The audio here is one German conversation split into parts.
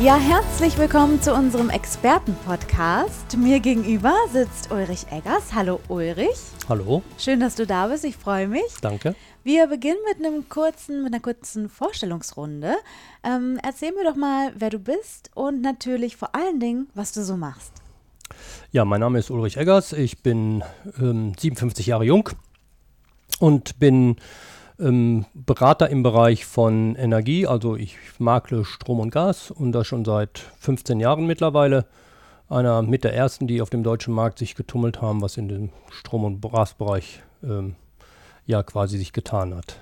Ja, herzlich willkommen zu unserem Experten-Podcast. Mir gegenüber sitzt Ulrich Eggers. Hallo Ulrich. Hallo, Schön, dass du da bist. Ich freue mich. danke. Wir beginnen mit einem kurzen, mit einer kurzen Vorstellungsrunde. Ähm, erzähl mir doch mal, wer du bist und natürlich vor allen Dingen, was du so machst. Ja, mein Name ist Ulrich Eggers. Ich bin ähm, 57 Jahre jung und bin ähm, Berater im Bereich von Energie. Also ich makle Strom und Gas und das schon seit 15 Jahren mittlerweile. Einer mit der ersten, die auf dem deutschen Markt sich getummelt haben, was in dem Strom- und Gasbereich ähm, ja quasi sich getan hat.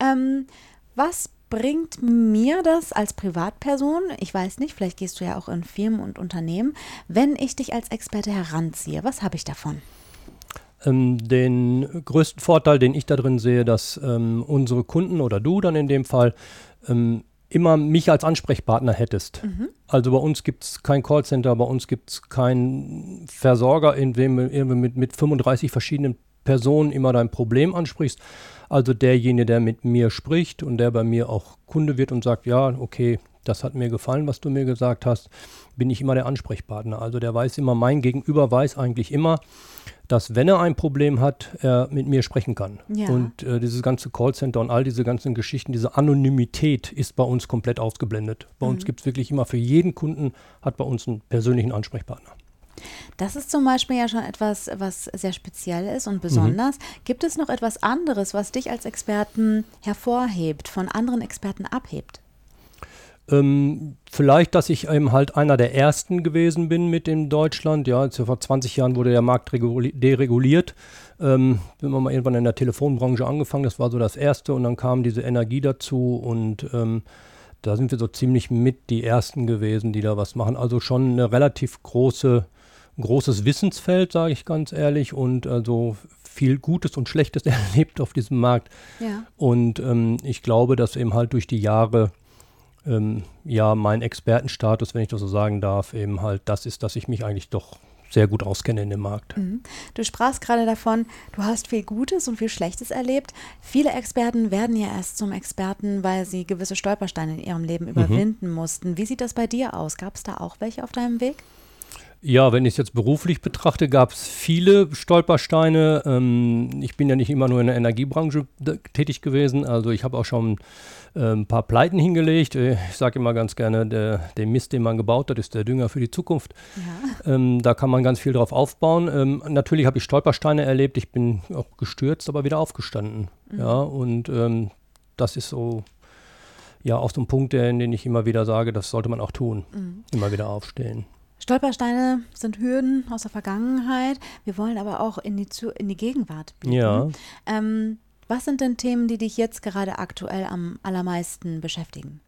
Ähm, was bringt mir das als Privatperson? Ich weiß nicht, vielleicht gehst du ja auch in Firmen und Unternehmen, wenn ich dich als Experte heranziehe. Was habe ich davon? Ähm, den größten Vorteil, den ich da drin sehe, dass ähm, unsere Kunden oder du dann in dem Fall ähm, immer mich als Ansprechpartner hättest. Also bei uns gibt es kein Callcenter, bei uns gibt es keinen Versorger, in dem du mit, mit 35 verschiedenen Personen immer dein Problem ansprichst. Also derjenige, der mit mir spricht und der bei mir auch Kunde wird und sagt, ja, okay, das hat mir gefallen, was du mir gesagt hast, bin ich immer der Ansprechpartner. Also der weiß immer, mein Gegenüber weiß eigentlich immer, dass wenn er ein Problem hat, er mit mir sprechen kann. Ja. Und äh, dieses ganze Callcenter und all diese ganzen Geschichten, diese Anonymität ist bei uns komplett ausgeblendet. Bei uns gibt es wirklich immer für jeden Kunden, hat bei uns einen persönlichen Ansprechpartner. Das ist zum Beispiel ja schon etwas, was sehr speziell ist und besonders. Gibt es noch etwas anderes, was dich als Experten hervorhebt, von anderen Experten abhebt? Ähm, vielleicht, dass ich eben halt einer der ersten gewesen bin mit in Deutschland. Ja, vor 20 Jahren wurde der Markt reguli- dereguliert. Ähm, bin wir mal irgendwann in der Telefonbranche angefangen, das war so das erste und dann kam diese Energie dazu und ähm, da sind wir so ziemlich mit die ersten gewesen, die da was machen. Also schon eine relativ große, ein großes Wissensfeld, sage ich ganz ehrlich, und also viel Gutes und Schlechtes erlebt auf diesem Markt. Ja. Und ähm, ich glaube, dass eben halt durch die Jahre ähm, ja mein Expertenstatus, wenn ich das so sagen darf, eben halt das ist, dass ich mich eigentlich doch sehr gut auskenne in dem Markt. Du sprachst gerade davon, du hast viel Gutes und viel Schlechtes erlebt. Viele Experten werden ja erst zum Experten, weil sie gewisse Stolpersteine in ihrem Leben überwinden mussten. Wie sieht das bei dir aus? Gab es da auch welche auf deinem Weg? Ja, wenn ich es jetzt beruflich betrachte, gab es viele Stolpersteine. Ähm, ich bin ja nicht immer nur in der Energiebranche tätig gewesen. Also ich habe auch schon äh, ein paar Pleiten hingelegt. Äh, Ich sage immer ganz gerne, der, der Mist, den man gebaut hat, ist der Dünger für die Zukunft. Ja. Ähm, da kann man ganz viel drauf aufbauen. Ähm, natürlich habe ich Stolpersteine erlebt. Ich bin auch gestürzt, aber wieder aufgestanden. Ja, und ähm, das ist so, ja, auch so ein Punkt, den ich immer wieder sage, das sollte man auch tun. Immer wieder aufstehen. Stolpersteine sind Hürden aus der Vergangenheit. Wir wollen aber auch in die, Zu in die Gegenwart blicken. Ja. Ähm, was sind denn Themen, die dich jetzt gerade aktuell am allermeisten beschäftigen?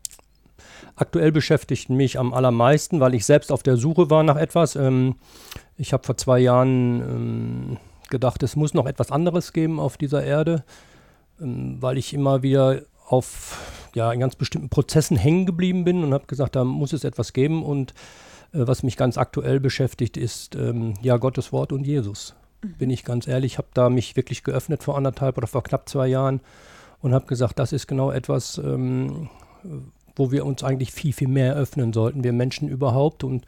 Aktuell beschäftigt mich am allermeisten, weil ich selbst auf der Suche war nach etwas. Ähm, ich habe vor zwei Jahren ähm, gedacht, es muss noch etwas anderes geben auf dieser Erde, ähm, weil ich immer wieder auf ja, in ganz bestimmten Prozessen hängen geblieben bin und habe gesagt, da muss es etwas geben. Und was mich ganz aktuell beschäftigt, ist ähm, ja Gottes Wort und Jesus. Bin ich ganz ehrlich, habe da mich wirklich geöffnet vor anderthalb oder vor knapp zwei Jahren und habe gesagt, das ist genau etwas, ähm, wo wir uns eigentlich viel, viel mehr öffnen sollten, wir Menschen überhaupt. Und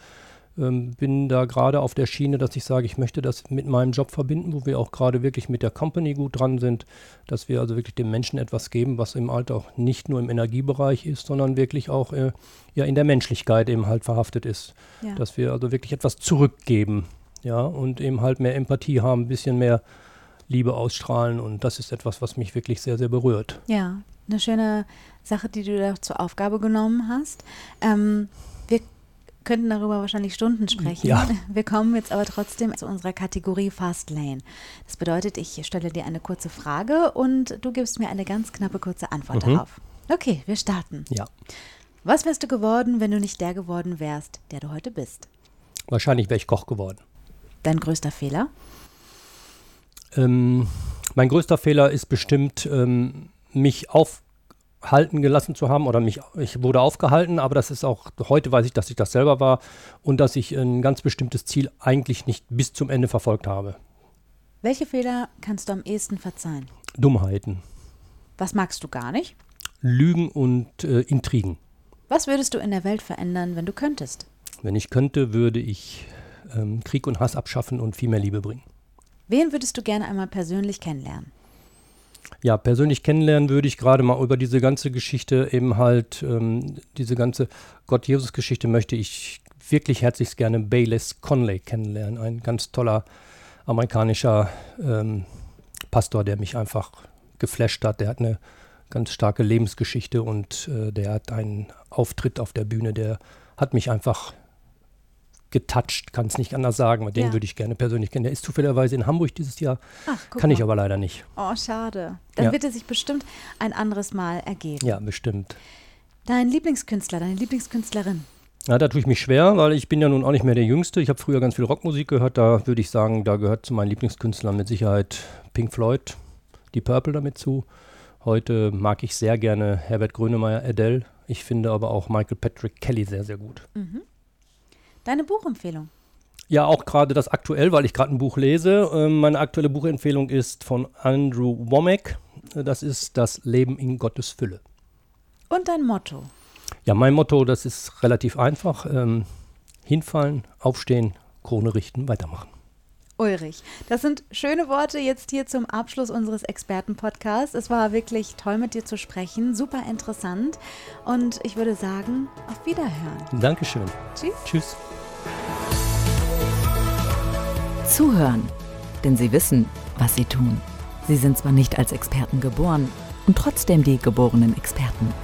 ähm, bin da gerade auf der Schiene, dass ich sage, ich möchte das mit meinem Job verbinden, wo wir auch gerade wirklich mit der Company gut dran sind, dass wir also wirklich den Menschen etwas geben, was im Alter auch nicht nur im Energiebereich ist, sondern wirklich auch äh, ja, in der Menschlichkeit eben halt verhaftet ist. Ja. Dass wir also wirklich etwas zurückgeben, ja, und eben halt mehr Empathie haben, ein bisschen mehr Liebe ausstrahlen. Und das ist etwas, was mich wirklich sehr, sehr berührt. Ja, eine schöne Sache, die du da zur Aufgabe genommen hast. Ähm, könnten darüber wahrscheinlich Stunden sprechen. Ja. Wir kommen jetzt aber trotzdem zu unserer Kategorie Fast Lane. Das bedeutet, ich stelle dir eine kurze Frage und du gibst mir eine ganz knappe kurze Antwort Mhm. darauf. Okay, wir starten. Ja, Was wärst du geworden, wenn du nicht der geworden wärst, der du heute bist? wahrscheinlich wäre ich Koch geworden. Dein größter Fehler? Ähm, Mein größter Fehler ist bestimmt, ähm, mich aufhalten gelassen zu haben oder mich, ich wurde aufgehalten, aber das ist auch, heute weiß ich, dass ich das selber war und dass ich ein ganz bestimmtes Ziel eigentlich nicht bis zum Ende verfolgt habe. Welche Fehler kannst du am ehesten verzeihen? Dummheiten, Was magst du gar nicht? Lügen und äh, Intrigen. Was würdest du in der Welt verändern, wenn du könntest? Wenn ich könnte, würde ich ähm, Krieg und Hass abschaffen und viel mehr Liebe bringen. Wen würdest du gerne einmal persönlich kennenlernen? Ja, persönlich kennenlernen würde ich gerade mal über diese ganze Geschichte eben halt, ähm, diese ganze Gott-Jesus-Geschichte möchte ich wirklich herzlichst gerne Bayless Conley kennenlernen. Ein ganz toller amerikanischer ähm, Pastor, der mich einfach geflasht hat. Der hat eine ganz starke Lebensgeschichte und äh, der hat einen Auftritt auf der Bühne, der hat mich einfach getoucht, kann es nicht anders sagen. Den Ja. würde ich gerne persönlich kennen. Der ist zufälligerweise in Hamburg dieses Jahr, Ach, kann ich mal. aber leider nicht. Oh, schade. Dann Ja. wird es sich bestimmt ein anderes Mal ergeben. Ja, bestimmt. Dein Lieblingskünstler, deine Lieblingskünstlerin? Ja, da tue ich mich schwer, weil ich bin ja nun auch nicht mehr der Jüngste. Ich habe früher ganz viel Rockmusik gehört. Da würde ich sagen, da gehört zu meinen Lieblingskünstlern mit Sicherheit Pink Floyd, die Purple damit zu. Heute mag ich sehr gerne Herbert Grönemeyer, Adele. Ich finde aber auch Michael Patrick Kelly sehr, sehr gut. Deine Buchempfehlung? Ja, auch gerade das aktuell, weil ich gerade ein Buch lese. Ähm, meine aktuelle Buchempfehlung ist von Andrew Womack. Das ist Das Leben in Gottes Fülle. Und dein Motto? Ja, mein Motto, das ist relativ einfach. Ähm, hinfallen, aufstehen, Krone richten, weitermachen. Ulrich, das sind schöne Worte jetzt hier zum Abschluss unseres Expertenpodcasts. Es war wirklich toll mit dir zu sprechen, super interessant und ich würde sagen, auf Wiederhören. Dankeschön. Tschüss. Tschüss. Zuhören, denn sie wissen, was sie tun. Sie sind zwar nicht als Experten geboren und trotzdem die geborenen Experten.